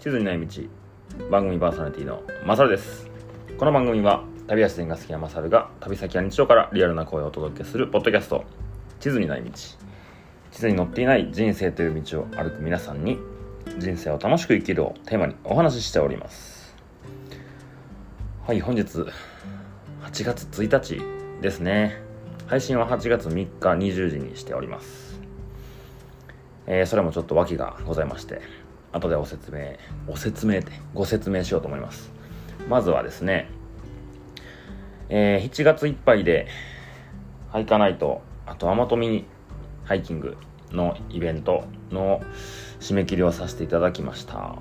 地図にない道番組パーソナリティのマサルです。この番組は旅や自然が好きなマサルが旅先や日常からリアルな声をお届けするポッドキャスト地図にない道地図に載っていない人生という道を歩く皆さんに人生を楽しく生きるをテーマにお話ししております。はい本日8月1日ですね。配信は8月3日20時にしております。えー、それもちょっと訳がございまして後でお説明お説明でご説明しようと思います。まずはですね、えー、7月いっぱいでハイカナイトあとアマトミハイキングのイベントの締め切りをさせていただきました。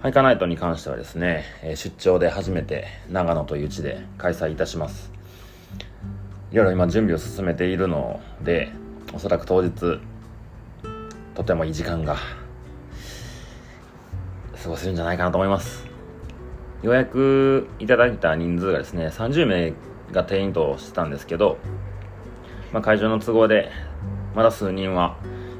ハイカナイトに関してはですね出張で初めて長野という地で開催いたします。いろいろ今準備を進めているのでおそらく当日とてもいい時間が過ごせるんじゃないかなと思います。予約いただいた人数がですね30名が定員としてたんですけど、まあ、会場の都合でまだ数人は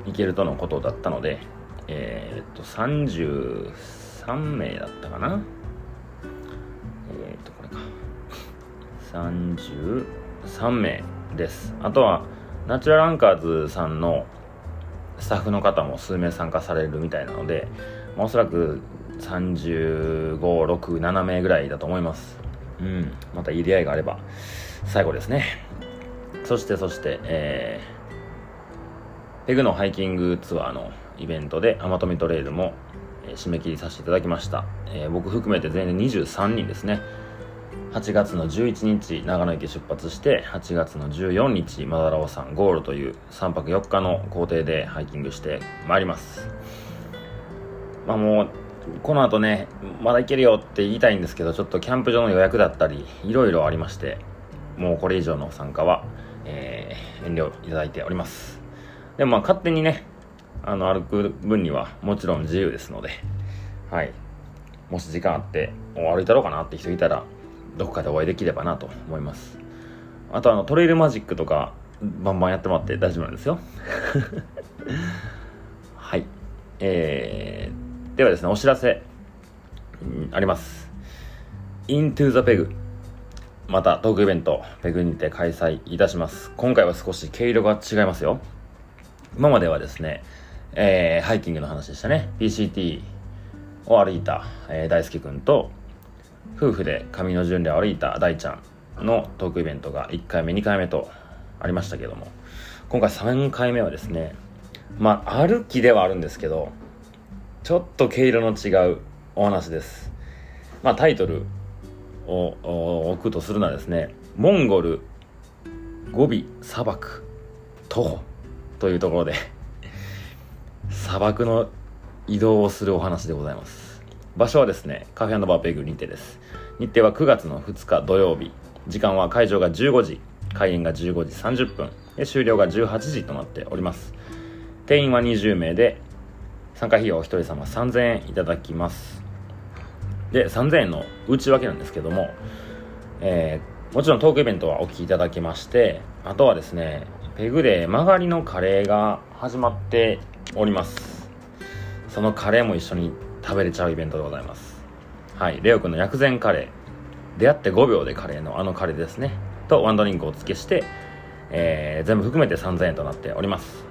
行けるとのことだったのでえー、っと33名だったかな。えー、っとこれか。33名です。あとはナチュラルアンカーズさんのスタッフの方も数名参加されるみたいなので、おそらく3567名ぐらいだと思います。うん。またいい出会いがあれば最後ですね。そしてそしてえー、ペグのハイキングツアーのイベントでアマトミトレイルも、えー、締め切りさせていただきました、えー、僕含めて全員で23人ですね。8月の11日長野駅出発して8月の14日マダラオ山ゴールという3泊4日の行程でハイキングしてまいりますまあもうこの後ねまだ行けるよって言いたいんですけどちょっとキャンプ場の予約だったりいろいろありましてもうこれ以上の参加は、えー、遠慮いただいております。でもまあ勝手にねあの歩く分にはもちろん自由ですのではい。もし時間あって歩いたろうかなって人いたらどこかでお会いできればなと思います。あとあのトレイルマジックとかバンバンやってもらって大丈夫なんですよ。はい。えー、ではですねお知らせ、うん、あります。Into the Peg またトークイベントペグにて開催いたします。今回は少し毛色が違いますよ。今まではですね、えー、ハイキングの話でしたね。PCT を歩いた、えー、大輔君と夫婦で上の順で歩いた大ちゃんのトークイベントが1回目2回目とありましたけども。今回3回目はですねまあ歩きではあるんですけどちょっと毛色の違うお話です。まあタイトルを置くとするのはですねモンゴルゴビ砂漠徒歩というところで砂漠の移動をするお話でございます。場所はですねカフェバーペグにてです。日程は9月の2日土曜日。時間は会場が15時。開演が15時30分。終了が18時となっております。定員は20名で参加費用お一人様3000円いただきます。で3000円の内訳なんですけども、えー、もちろんトークイベントはお聞きいただきましてあとはですねペグで曲がりのカレーが始まっております。そのカレーも一緒に食べれちゃうイベントでございます。はいレオ君の薬膳カレー出会って5秒でカレーのあのカレーですね。とワンドリンクをお付けして、えー、全部含めて3000円となっております。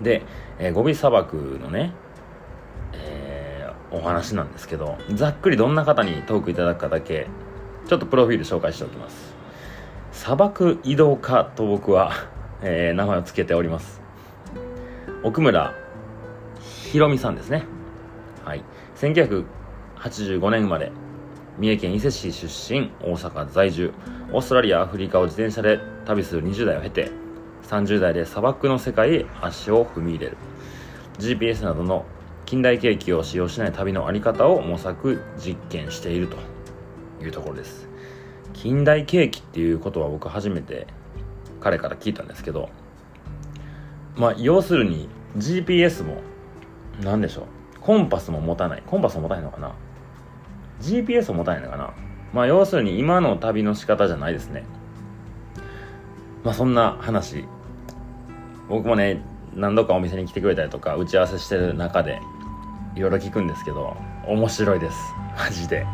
で、えー、ゴビ砂漠のね、えー、お話なんですけどざっくりどんな方にトークいただくかだけちょっとプロフィール紹介しておきます。砂漠移動家と僕は、えー、名前を付けております。奥村ひろみさんですね。はい、1985年生まれ三重県伊勢市出身大阪在住。オーストラリアアフリカを自転車で旅する20代を経て30代で砂漠の世界へ足を踏み入れる GPS などの近代景気を使用しない旅の在り方を模索実験しているというところです近代景気っていうことは僕初めて彼から聞いたんですけどまあ要するに GPS も何でしょうコンパスも持たない。コンパスも持たないのかな ?GPS も持たないのかなまあ要するに今の旅の仕方じゃないですね。まあそんな話。僕もね、何度かお店に来てくれたりとか打ち合わせしてる中でいろいろ聞くんですけど面白いです。マジで。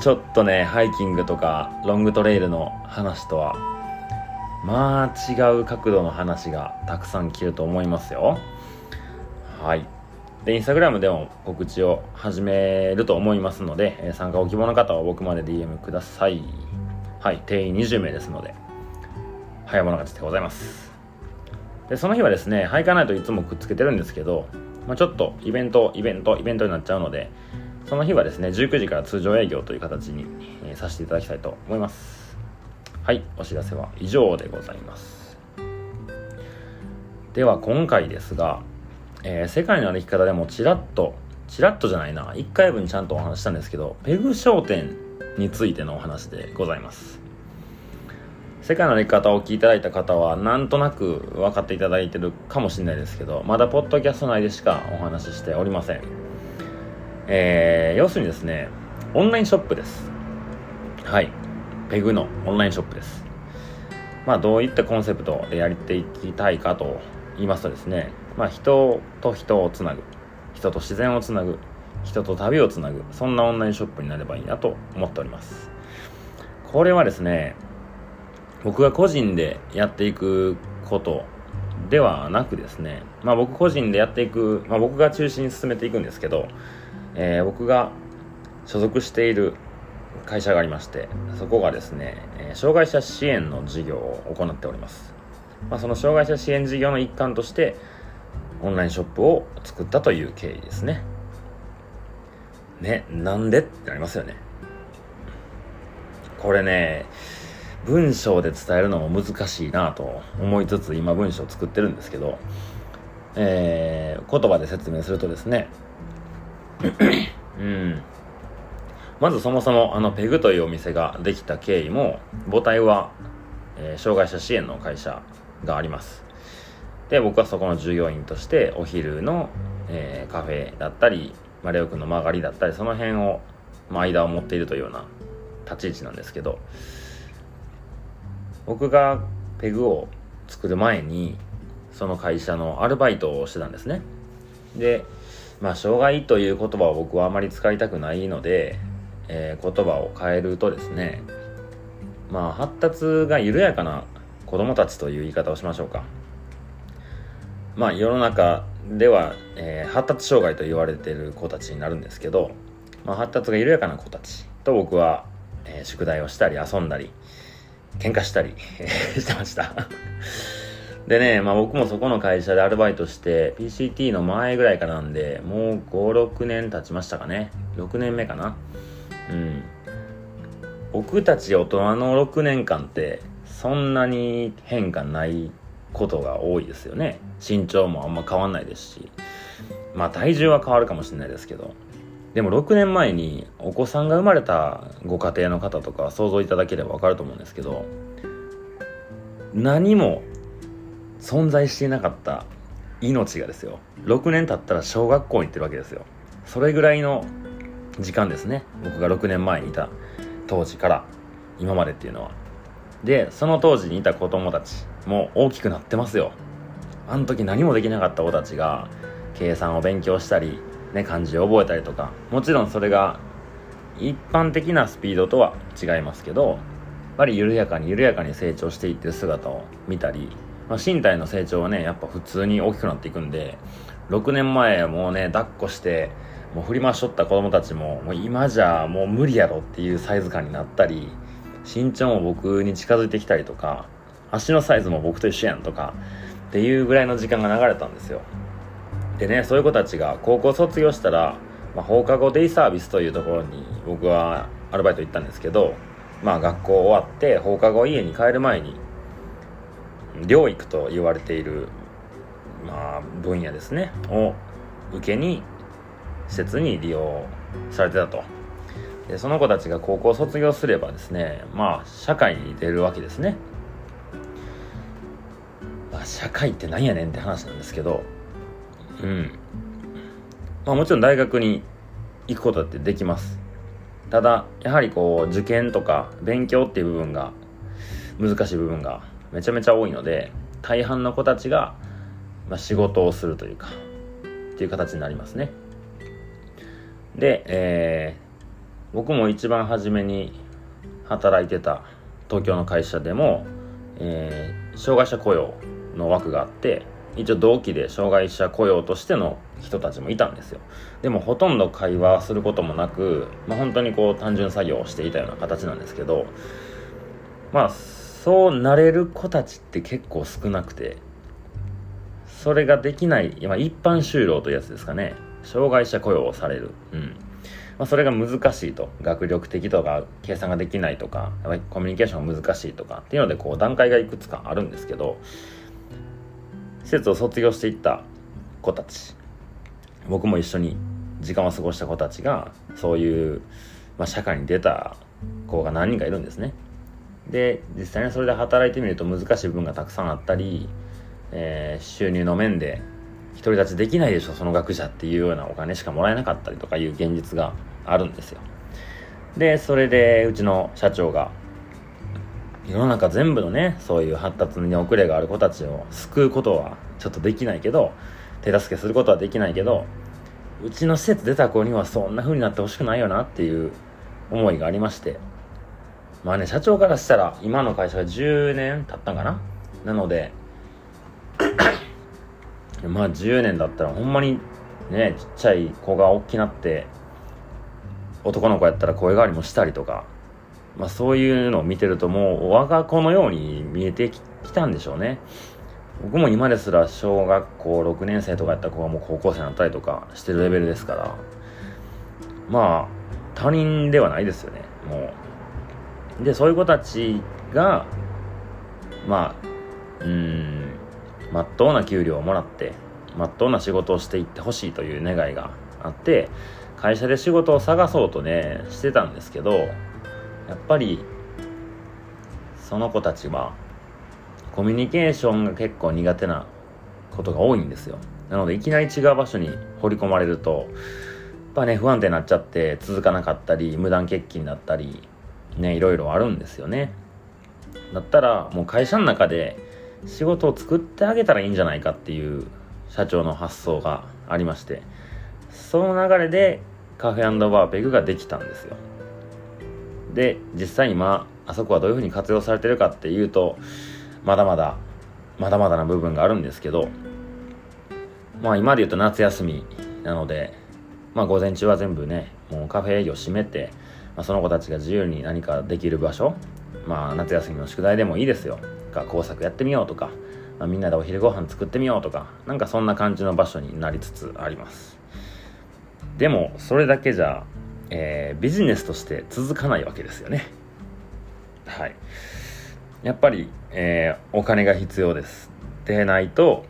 ちょっとねハイキングとかロングトレイルの話とはまあ違う角度の話がたくさん聞ると思いますよ。はい。でインスタグラムでも告知を始めると思いますので、参加ご希望の方は僕まで DM ください。はい。定員20名ですので早物勝ちでございます。でその日はですねハイカーナイトいつもくっつけてるんですけど、まあ、ちょっとイベントイベントイベントになっちゃうのでその日はですね19時から通常営業という形に、えー、させていただきたいと思います。はいお知らせは以上でございます。では今回ですが、えー、世界の歩き方でもちらっとちらっとじゃないな1回分ちゃんとお話したんですけどペグ商店についてのお話でございます。世界の歩き方を聞いていただいた方はなんとなく分かっていただいてるかもしれないですけどまだポッドキャスト内でしかお話ししておりません。えー、要するにですねオンラインショップです。はい。ペグのオンラインショップです。まあどういったコンセプトでやっていきたいかと言いますとですねまあ人と人をつなぐ。人と自然をつなぐ。人と旅をつなぐ。そんなオンラインショップになればいいなと思っております。これはですね僕が個人でやっていくことではなくですね、まあ僕個人でやっていく、まあ僕が中心に進めていくんですけど、えー、僕が所属している会社がありましてそこがですね、え、障害者支援の事業を行っております、まあ、その障害者支援事業の一環としてオンラインショップを作ったという経緯ですね。ねなんでってなりますよね。これね文章で伝えるのも難しいなと思いつつ今文章を作ってるんですけど、えー、言葉で説明するとですねうん。まずそもそもあのペグというお店ができた経緯も母体は、えー、障害者支援の会社がありますで僕はそこの従業員としてお昼の、えー、カフェだったり、まあ、レオ君の曲がりだったりその辺を、まあ、間を持っているというような立ち位置なんですけど僕がペグを作る前にその会社のアルバイトをしてたんですねでまあ、障害という言葉を僕はあまり使いたくないので、えー、言葉を変えるとですね、まあ、発達が緩やかな子供たちという言い方をしましょうか。まあ、世の中では、えー、発達障害と言われている子たちになるんですけど、まあ、発達が緩やかな子たちと僕は、えー、宿題をしたり遊んだり喧嘩したり してましたでね、まあ僕もそこの会社でアルバイトして、PCT の前ぐらいからなんで、もう5、6年経ちましたかね。6年目かな。うん。僕たち大人の6年間って、そんなに変化ないことが多いですよね。身長もあんま変わんないですし。まあ体重は変わるかもしれないですけど。でも6年前にお子さんが生まれたご家庭の方とか想像いただければわかると思うんですけど、何も存在していなかった命がですよ。6年経ったら小学校に行ってるわけですよ。それぐらいの時間ですね。僕が6年前にいた当時から今までっていうのは。でその当時にいた子供たちも大きくなってますよ。あの時何もできなかった子たちが計算を勉強したり、ね、漢字を覚えたりとか。もちろんそれが一般的なスピードとは違いますけどやっぱり緩やかに緩やかに成長していってる姿を見たりまあ、身体の成長はねやっぱ普通に大きくなっていくんで6年前もうね抱っこしてもう振り回しとった子供たちももう今じゃもう無理やろっていうサイズ感になったり身長も僕に近づいてきたりとか足のサイズも僕と一緒やんとかっていうぐらいの時間が流れたんですよ。でねそういう子たちが高校卒業したら、まあ、放課後デイサービスというところに僕はアルバイト行ったんですけどまあ学校終わって放課後家に帰る前に療育と言われている、まあ、分野ですねを受けに施設に利用されてたと。でその子たちが高校卒業すればですねまあ社会に出るわけですね、まあ、社会って何やねんって話なんですけどうん。まあもちろん大学に行くことだってできます。ただやはりこう受験とか勉強っていう部分が難しい部分がめちゃめちゃ多いので大半の子たちが、まあ、仕事をするというかっていう形になりますね。で、えー、僕も一番初めに働いてた東京の会社でも、えー、障害者雇用の枠があって一応同期で障害者雇用としての人たちもいたんですよ。でもほとんど会話することもなく、まあ、本当にこう単純作業をしていたような形なんですけどまあそうなれる子たちって結構少なくてそれができない、まあ、一般就労というやつですかね。障害者雇用をされる。うん。まあ、それが難しいと。学力的とか計算ができないとかコミュニケーションが難しいとかっていうのでこう段階がいくつかあるんですけど施設を卒業していった子たち。僕も一緒に時間を過ごした子たちがそういう、まあ、社会に出た子が何人かいるんですね。で実際にそれで働いてみると難しい部分がたくさんあったり、えー、収入の面で独り立ちできないでしょその額じゃっていうようなお金しかもらえなかったりとかいう現実があるんですよ。でそれでうちの社長が世の中全部のねそういう発達に遅れがある子たちを救うことはちょっとできないけど手助けすることはできないけどうちの施設出た子にはそんな風になってほしくないよなっていう思いがありましてまあね社長からしたら今の会社が10年経ったんかな？なので まあ10年だったらほんまにねちっちゃい子が大きなって男の子やったら声変わりもしたりとかまあそういうのを見てるともう我が子のように見えてきたんでしょうね。僕も今ですら小学校6年生とかやった子がもう高校生になったりとかしてるレベルですから。まあ他人ではないですよね。もうでそういう子たちがまあうんまっとうな給料をもらってまっとうな仕事をしていってほしいという願いがあって会社で仕事を探そうとねしてたんですけどやっぱりその子たちはコミュニケーションが結構苦手なことが多いんですよ。なのでいきなり違う場所に掘り込まれるとやっぱね不安定になっちゃって続かなかったり無断欠勤だったりねいろいろあるんですよね。だったらもう会社の中で仕事を作ってあげたらいいんじゃないかっていう社長の発想がありましてその流れでカフェバーペグができたんですよ。で実際今あそこはどういうふうに活用されてるかっていうとまだまだまだまだな部分があるんですけどまあ今で言うと夏休みなのでまあ午前中は全部ねもうカフェ営業閉めて、まあ、その子たちが自由に何かできる場所まあ夏休みの宿題でもいいですよ。か工作やってみようとか、まあ、みんなでお昼ご飯作ってみようとかなんかそんな感じの場所になりつつあります。でもそれだけじゃ、えー、ビジネスとして続かないわけですよね。はい。やっぱり、えー、お金が必要です。でないと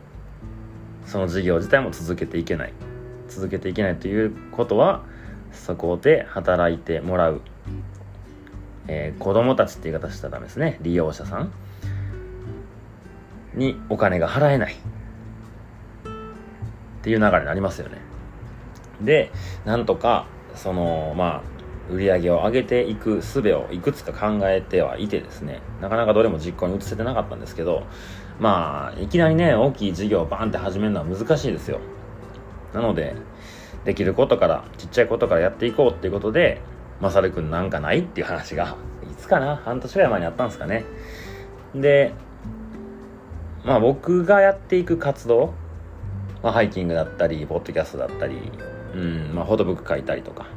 その事業自体も続けていけない。続けていけないということはそこで働いてもらう、えー、子供たちって言い方したらダメですね。利用者さん。にお金が払えない。っていう流れになりますよね。でなんとかそのまあ売り上げを上げていく術をいくつか考えてはいてですねなかなかどれも実行に移せてなかったんですけどまあいきなりね大きい事業をバンって始めるのは難しいですよ。なのでできることからちっちゃいことからやっていこうっていうことでまさるくんなんかないっていう話が いつかな半年ぐらい前にあったんですかね。でまあ僕がやっていく活動、まあ、ハイキングだったりポッドキャストだったりうんまあフォトブック書いたりとか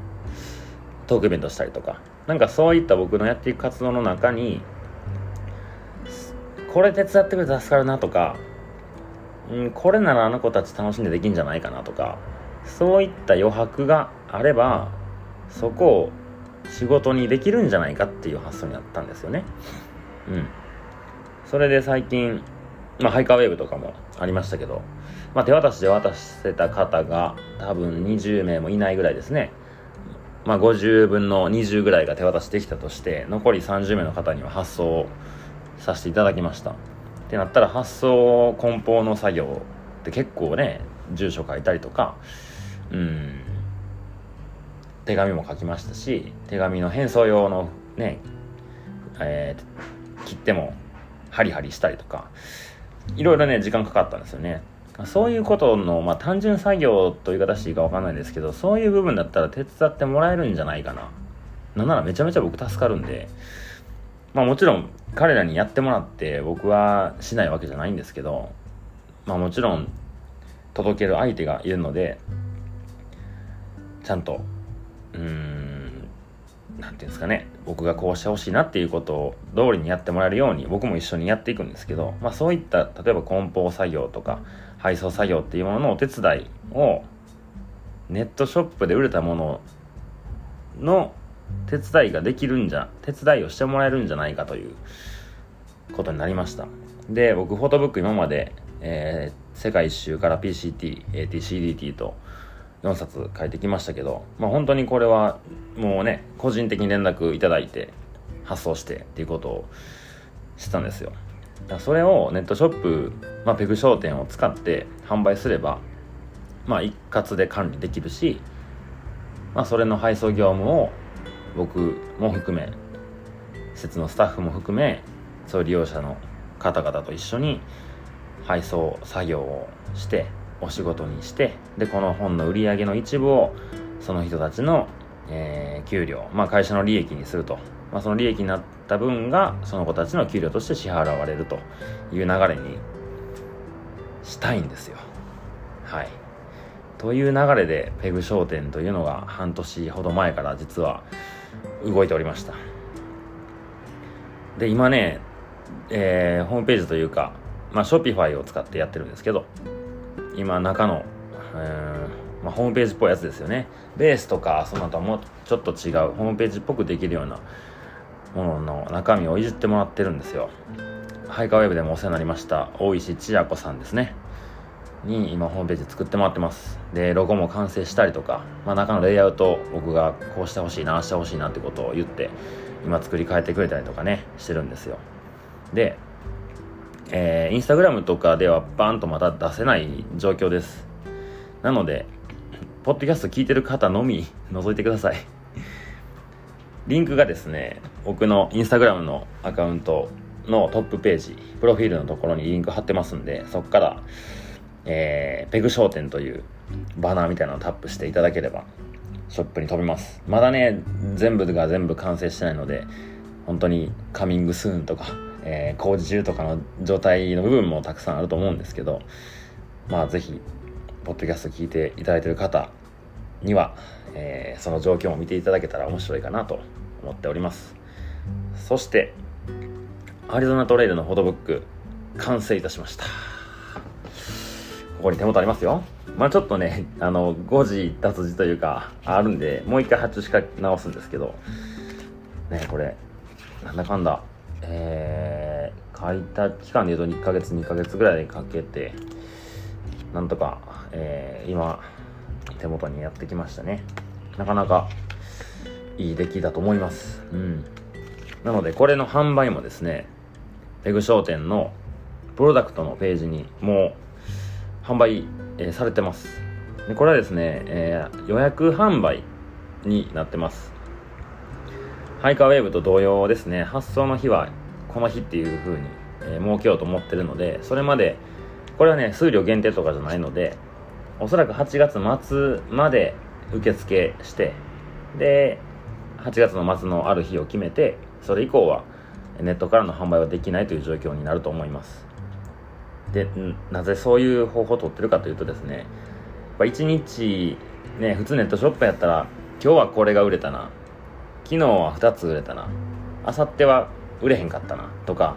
トークイベントしたりとかなんかそういった僕のやっていく活動の中にこれ手伝ってくれて助かるなとか、うん、これならあの子たち楽しんでできんじゃないかなとかそういった余白があればそこを仕事にできるんじゃないかっていう発想になったんですよね。うん。それで最近まあハイカーウェーブとかもありましたけど、まあ、手渡しで渡してた方が多分20名もいないぐらいですね。まあ、50分の20ぐらいが手渡しできたとして残り30名の方には発送をさせていただきました。ってなったら発送梱包の作業って結構ね住所書いたりとかうん手紙も書きましたし手紙の返送用のねえー、切ってもハリハリしたりとかいろいろね時間かかったんですよね。そういうことの、まあ、単純作業という形でいいか分かんないですけどそういう部分だったら手伝ってもらえるんじゃないかな。なんならめちゃめちゃ僕助かるんで。まあもちろん彼らにやってもらって僕はしないわけじゃないんですけどまあもちろん届ける相手がいるのでちゃんとうんなんていうんですかね僕がこうしてほしいなっていうことを通りにやってもらえるように僕も一緒にやっていくんですけど、まあ、そういった例えば梱包作業とか配送作業っていうもののお手伝いをネットショップで売れたものの手伝いができるんじゃ手伝いをしてもらえるんじゃないかということになりました。で僕フォトブック今まで、えー、世界一周から PCT、AT、CDT と4冊書いてきましたけど、まあ、本当にこれはもうね個人的に連絡いただいて発送してっていうことをしてたんですよ。だそれをネットショップ、まあ、ペグ商店を使って販売すれば、まあ、一括で管理できるし、まあ、それの配送業務を僕も含め施設のスタッフも含めそういう利用者の方々と一緒に配送作業をしてお仕事にしてでこの本の売り上げの一部をその人たちの、えー、給料、まあ、会社の利益にすると、まあ、その利益になった分がその子たちの給料として支払われるという流れにしたいんですよ。はい。という流れでペグ商店というのが半年ほど前から実は動いておりました。で今ね、えー、ホームページというか、まあ、ショピファイを使ってやってるんですけど今中の、えーまあ、ホームページっぽいやつですよね。ベースとかそのともちょっと違うホームページっぽくできるようなものの中身をいじってもらってるんですよ。ハイカーウェブでもお世話になりました大石千也子さんですね。に今ホームページ作ってもらってます。でロゴも完成したりとか、まあ、中のレイアウト僕がこうしてほしいなあしてほしいなってことを言って今作り変えてくれたりとかねしてるんですよ。でえー、インスタグラムとかではバーンとまた出せない状況です。なので、ポッドキャスト聞いてる方のみ覗いてください。リンクがですね、僕のインスタグラムのアカウントのトップページ、プロフィールのところにリンク貼ってますんで、そこから、えー、ペグ商店というバナーみたいなのをタップしていただければ、ショップに飛びます。まだね、全部が全部完成してないので、本当にカミングスーンとか、えー、工事中とかの状態の部分もたくさんあると思うんですけどまあぜひポッドキャスト聞いていただいている方には、えー、その状況も見ていただけたら面白いかなと思っております。そしてアリゾナトレイルのフォトブック完成いたしました。ここに手元ありますよ。まあちょっとねあの誤字脱字というかあるんでもう一回発注しか直すんですけど。ねこれなんだかんだえー、書いた期間で言うと1ヶ月2ヶ月ぐらいかけてなんとか、えー、今手元にやってきましたね。なかなかいい出来だと思います。うん。なのでこれの販売もですねペグ商店のプロダクトのページにもう販売、えー、されてます。でこれはですね、えー、予約販売になってます。ハイカーウェーブと同様ですね、発送の日はこの日っていう風に、えー、設けようと思ってるので、それまで、これはね、数量限定とかじゃないので、おそらく8月末まで受付して、で、8月の末のある日を決めて、それ以降はネットからの販売はできないという状況になると思います。で、なぜそういう方法を取ってるかというとですね、1日、ね、普通ネットショップやったら、今日はこれが売れたな、昨日は2つ売れたな明後日は売れへんかったなとか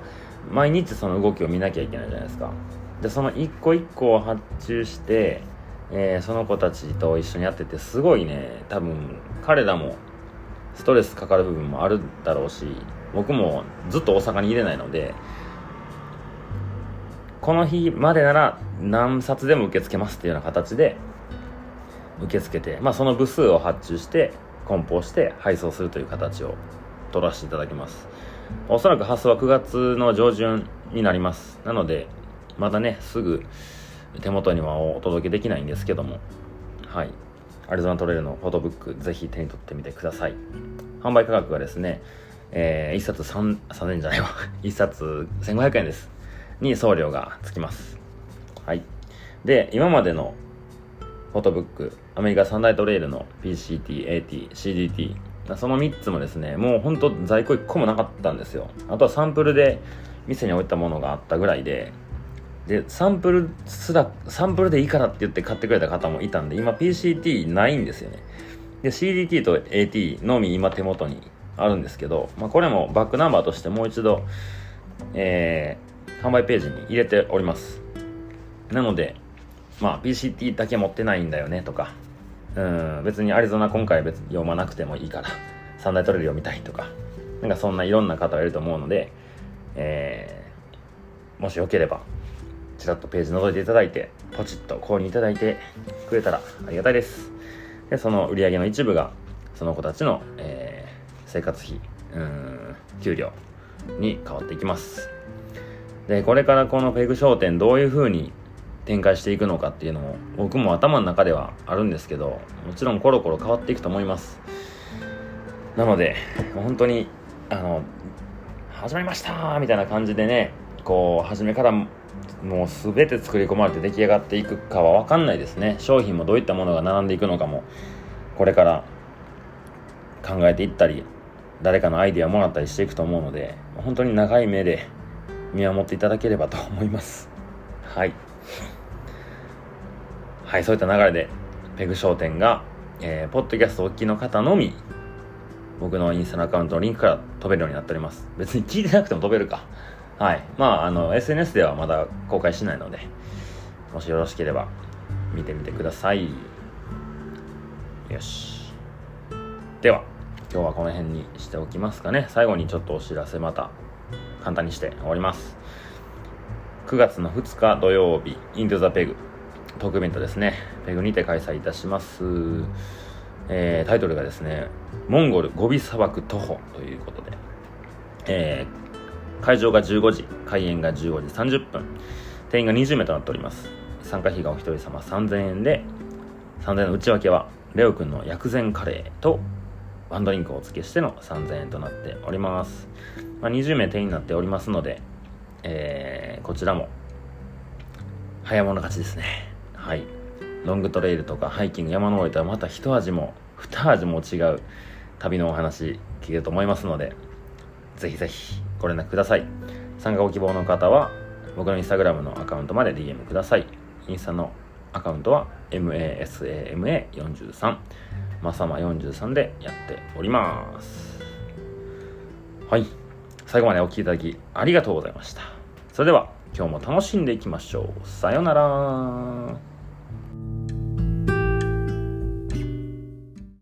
毎日その動きを見なきゃいけないじゃないですかでその一個一個を発注して、えー、その子たちと一緒にやっててすごいね。多分彼らもストレスかかる部分もあるだろうし僕もずっと大阪に入れないのでこの日までなら何冊でも受け付けますっていうような形で受け付けて、まあ、その部数を発注して梱包して配送するという形を取らせていただきます。おそらく発送は9月の上旬になります。なのでまだねすぐ手元にはお届けできないんですけども。はい。アリゾナトレイルのフォトブックぜひ手に取ってみてください。販売価格がですね、えー、1冊3 3000円じゃないわ。1冊1500円です。に送料がつきます。はい。で今までのフォトブックアメリカ三大トレイルの PCT、AT、CDT その3つもですねもうほんと在庫1個もなかったんですよ。あとはサンプルで店に置いたものがあったぐらいででサンプルすらサンプルでいいからって言って買ってくれた方もいたんで今 PCT ないんですよね。で CDT と AT のみ今手元にあるんですけど、まあ、これもバックナンバーとしてもう一度、えー、販売ページに入れております。なので、まあ、PCT だけ持ってないんだよねとかうん別にアリゾナ今回別に読まなくてもいいから三大トレイル読みたいとかなんかそんないろんな方がいると思うので、えー、もしよければちらっとページ覗いていただいてポチッと購入いただいてくれたらありがたいです。でその売り上げの一部がその子たちの、えー、生活費うん給料に変わっていきます。でこれからこのペグ商店どういう風に展開していくのかっていうのも僕も頭の中ではあるんですけどもちろんコロコロ変わっていくと思います。なので本当にあの始まりましたみたいな感じでねこう初めからもう全て作り込まれて出来上がっていくかは分かんないですね。商品もどういったものが並んでいくのかも。これから考えていったり誰かのアイディアもらったりしていくと思うので本当に長い目で見守っていただければと思います。はい。はいそういった流れでペグ商店が、えー、ポッドキャストおっきの方のみ僕のインスタのアカウントのリンクから飛べるようになっております。別に聞いてなくても飛べるか。はい。まああの SNS ではまだ公開しないのでもしよろしければ見てみてください。よし。では今日はこの辺にしておきますかね。最後にちょっとお知らせまた簡単にして終わります。9月の2日土曜日インドザペグトークイベントですね、ペグにて開催いたします。えー、タイトルがですね、モンゴルゴビ砂漠徒歩ということで、えー、会場が15時、開演が15時30分、定員が20名となっております。参加費がお一人様3000円で、3000円の内訳は、レオくんの薬膳カレーとワンドリンクをお付けしての3000円となっております。まあ、20名定員になっておりますので、えー、こちらも早物勝ちですね。はいロングトレイルとかハイキング山登りとはまた一味も二味も違う旅のお話聞けると思いますのでぜひぜひご連絡ください。参加ご希望の方は僕のインスタグラムのアカウントまで DM ください。インスタのアカウントは masama43 まさま43でやっております。はい。最後までお聴きいただきありがとうございました。それでは今日も楽しんでいきましょう。さようなら。